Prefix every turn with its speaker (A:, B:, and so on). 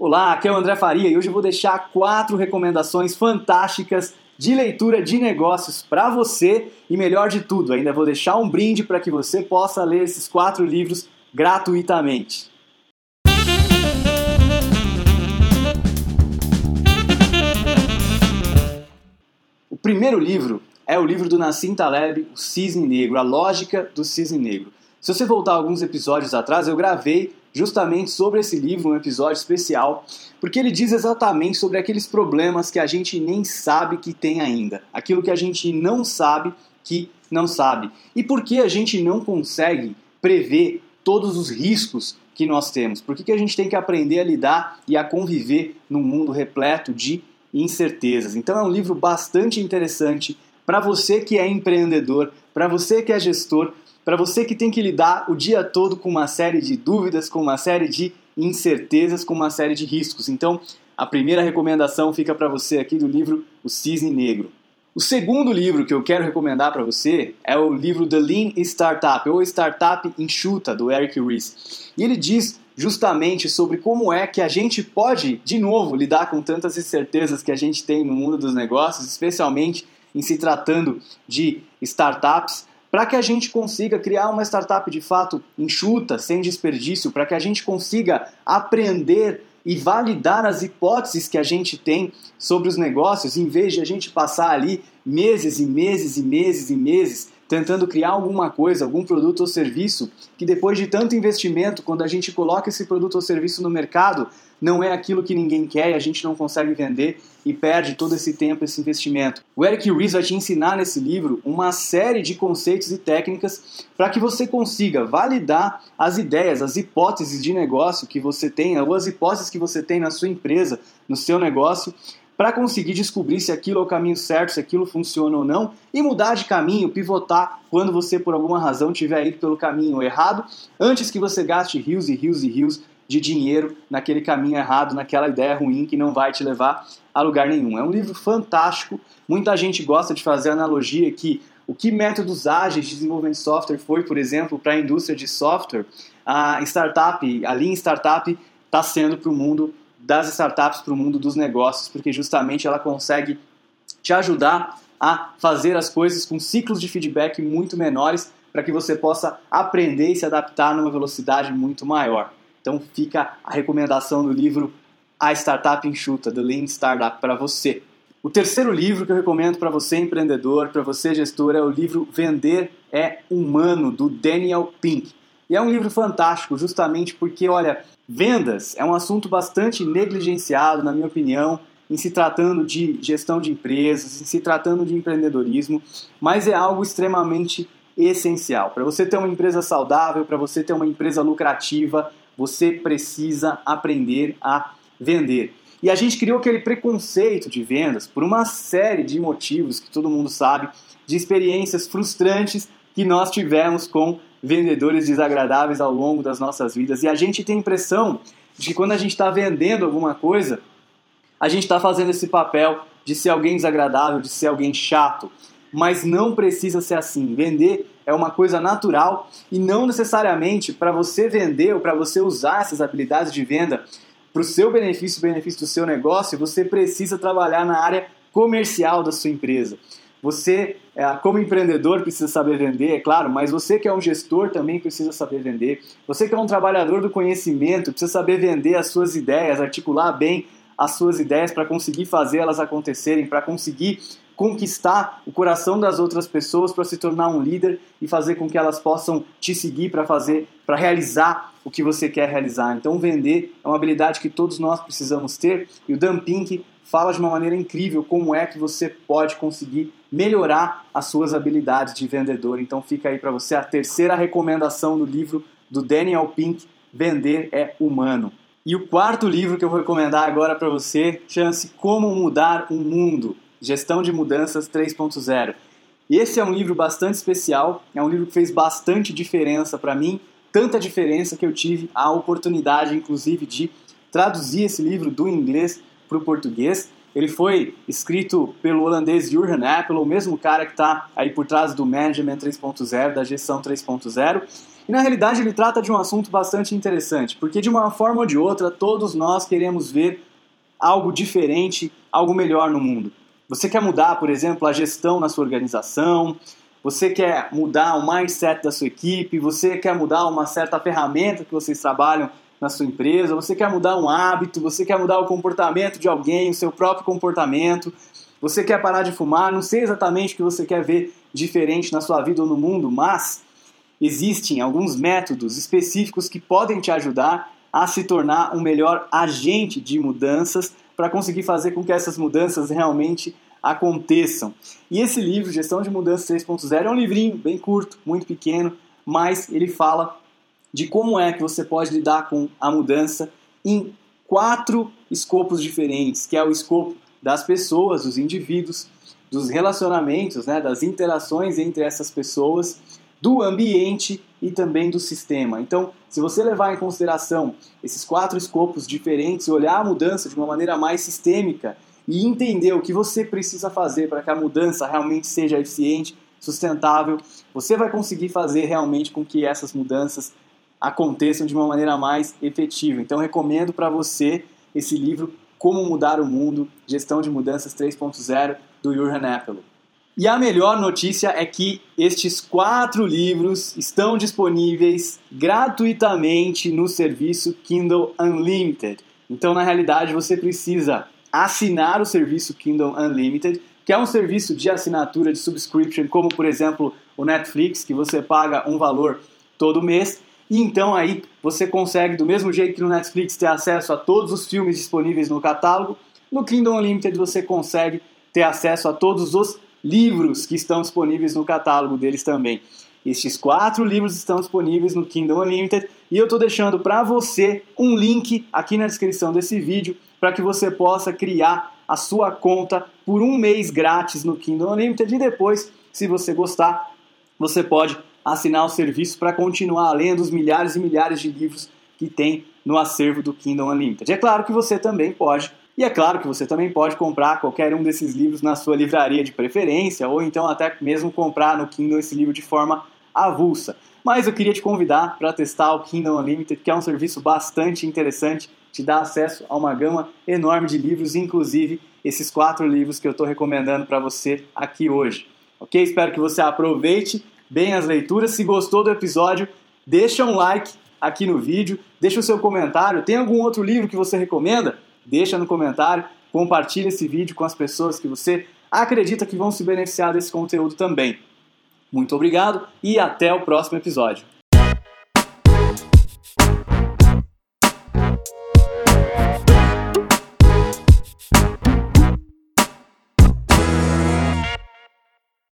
A: Olá, aqui é o André Faria e hoje eu vou deixar quatro recomendações fantásticas de leitura de negócios para você e melhor de tudo, ainda vou deixar um brinde para que você possa ler esses quatro livros gratuitamente. O primeiro livro é o livro do Nassim Taleb, O Cisne Negro, A Lógica do Cisne Negro. Se você voltar alguns episódios atrás, eu gravei justamente sobre esse livro, um episódio especial, porque ele diz exatamente sobre aqueles problemas que a gente nem sabe que tem ainda, aquilo que a gente não sabe que não sabe. E por que a gente não consegue prever todos os riscos que nós temos? Por que, que a gente tem que aprender a lidar e a conviver num mundo repleto de incertezas? Então é um livro bastante interessante para você que é empreendedor, para você que é gestor, para você que tem que lidar o dia todo com uma série de dúvidas, com uma série de incertezas, com uma série de riscos. Então, a primeira recomendação fica para você aqui do livro O Cisne Negro. O segundo livro que eu quero recomendar para você é o livro The Lean Startup, ou Startup Enxuta, do Eric Ries. E ele diz justamente sobre como é que a gente pode, de novo, lidar com tantas incertezas que a gente tem no mundo dos negócios, especialmente em se tratando de startups, para que a gente consiga criar uma startup de fato enxuta, sem desperdício, para que a gente consiga aprender e validar as hipóteses que a gente tem sobre os negócios, em vez de a gente passar ali meses e meses e meses e meses tentando criar alguma coisa, algum produto ou serviço, que depois de tanto investimento, quando a gente coloca esse produto ou serviço no mercado, não é aquilo que ninguém quer e a gente não consegue vender e perde todo esse tempo, esse investimento. O Eric Ries vai te ensinar nesse livro uma série de conceitos e técnicas para que você consiga validar as ideias, as hipóteses de negócio que você tem, ou as hipóteses que você tem na sua empresa, no seu negócio, para conseguir descobrir se aquilo é o caminho certo, se aquilo funciona ou não, e mudar de caminho, pivotar quando você por alguma razão tiver ido pelo caminho errado, antes que você gaste rios e rios e rios de dinheiro naquele caminho errado, naquela ideia ruim que não vai te levar a lugar nenhum. É um livro fantástico. Muita gente gosta de fazer analogia que o que métodos ágeis de desenvolvimento de software foi, por exemplo, para a indústria de software, a startup, a linha startup está sendo para o mundo das startups para o mundo dos negócios, porque justamente ela consegue te ajudar a fazer as coisas com ciclos de feedback muito menores para que você possa aprender e se adaptar numa velocidade muito maior. Então fica a recomendação do livro A Startup Enxuta, The Lean Startup, para você. O terceiro livro que eu recomendo para você empreendedor, para você gestor, é o livro Vender é Humano, do Daniel Pink. E é um livro fantástico, justamente porque, olha, vendas é um assunto bastante negligenciado, na minha opinião, em se tratando de gestão de empresas, em se tratando de empreendedorismo, mas é algo extremamente essencial. Para você ter uma empresa saudável, para você ter uma empresa lucrativa, você precisa aprender a vender. E a gente criou aquele preconceito de vendas por uma série de motivos que todo mundo sabe, de experiências frustrantes que nós tivemos com vendedores desagradáveis ao longo das nossas vidas. E a gente tem a impressão de que quando a gente está vendendo alguma coisa, a gente está fazendo esse papel de ser alguém desagradável, de ser alguém chato. Mas não precisa ser assim. Vender é uma coisa natural e não necessariamente para você vender ou para você usar essas habilidades de venda para o seu benefício, benefício do seu negócio, você precisa trabalhar na área comercial da sua empresa. Você, é, como empreendedor, precisa saber vender, é claro, mas você que é um gestor também precisa saber vender. Você que é um trabalhador do conhecimento precisa saber vender as suas ideias, articular bem as suas ideias para conseguir fazer elas acontecerem, para conseguir conquistar o coração das outras pessoas para se tornar um líder e fazer com que elas possam te seguir para fazer, para realizar o que você quer realizar. Então, vender é uma habilidade que todos nós precisamos ter e o Dan Pink fala de uma maneira incrível como é que você pode conseguir melhorar as suas habilidades de vendedor. Então fica aí para você a terceira recomendação do livro do Daniel Pink, Vender é Humano. E o quarto livro que eu vou recomendar agora para você chama-se Como Mudar o Mundo, Gestão de Mudanças 3.0. E esse é um livro bastante especial, é um livro que fez bastante diferença para mim, tanta diferença que eu tive a oportunidade, inclusive, de traduzir esse livro do inglês para o português. Ele foi escrito pelo holandês Jurgen Appel, o mesmo cara que está aí por trás do Management 3.0, da gestão 3.0. E na realidade ele trata de um assunto bastante interessante, porque de uma forma ou de outra todos nós queremos ver algo diferente, algo melhor no mundo. Você quer mudar, por exemplo, a gestão na sua organização, você quer mudar o mindset da sua equipe, você quer mudar uma certa ferramenta que vocês trabalham na sua empresa, você quer mudar um hábito, você quer mudar o comportamento de alguém, o seu próprio comportamento, você quer parar de fumar, não sei exatamente o que você quer ver diferente na sua vida ou no mundo, mas existem alguns métodos específicos que podem te ajudar a se tornar um melhor agente de mudanças para conseguir fazer com que essas mudanças realmente aconteçam. E esse livro, Gestão de Mudanças 3.0, é um livrinho bem curto, muito pequeno, mas ele fala de como é que você pode lidar com a mudança em quatro escopos diferentes, que é o escopo das pessoas, dos indivíduos, dos relacionamentos, né, das interações entre essas pessoas, do ambiente e também do sistema. Então, se você levar em consideração esses quatro escopos diferentes, olhar a mudança de uma maneira mais sistêmica e entender o que você precisa fazer para que a mudança realmente seja eficiente, sustentável, você vai conseguir fazer realmente com que essas mudanças aconteçam de uma maneira mais efetiva. Então, recomendo para você esse livro Como Mudar o Mundo, Gestão de Mudanças 3.0, do Jurgen Appel. E a melhor notícia é que estes quatro livros estão disponíveis gratuitamente no serviço Kindle Unlimited. Então, na realidade, você precisa assinar o serviço Kindle Unlimited, que é um serviço de assinatura de subscription, como por exemplo o Netflix, que você paga um valor todo mês. E então aí você consegue, do mesmo jeito que no Netflix, ter acesso a todos os filmes disponíveis no catálogo, no Kindle Unlimited você consegue ter acesso a todos os livros que estão disponíveis no catálogo deles também. Estes quatro livros estão disponíveis no Kindle Unlimited e eu estou deixando para você um link aqui na descrição desse vídeo para que você possa criar a sua conta por um mês grátis no Kindle Unlimited e depois, se você gostar, você pode assinar o serviço para continuar lendo os milhares e milhares de livros que tem no acervo do Kindle Unlimited. É claro que você também pode, e é claro que você também pode comprar qualquer um desses livros na sua livraria de preferência, ou então até mesmo comprar no Kindle esse livro de forma avulsa. Mas eu queria te convidar para testar o Kindle Unlimited, que é um serviço bastante interessante te dá acesso a uma gama enorme de livros, inclusive esses quatro livros que eu estou recomendando para você aqui hoje. Ok? Espero que você aproveite bem as leituras. Se gostou do episódio, deixa um like aqui no vídeo, deixa o seu comentário. Tem algum outro livro que você recomenda? Deixa no comentário, compartilhe esse vídeo com as pessoas que você acredita que vão se beneficiar desse conteúdo também. Muito obrigado e até o próximo episódio.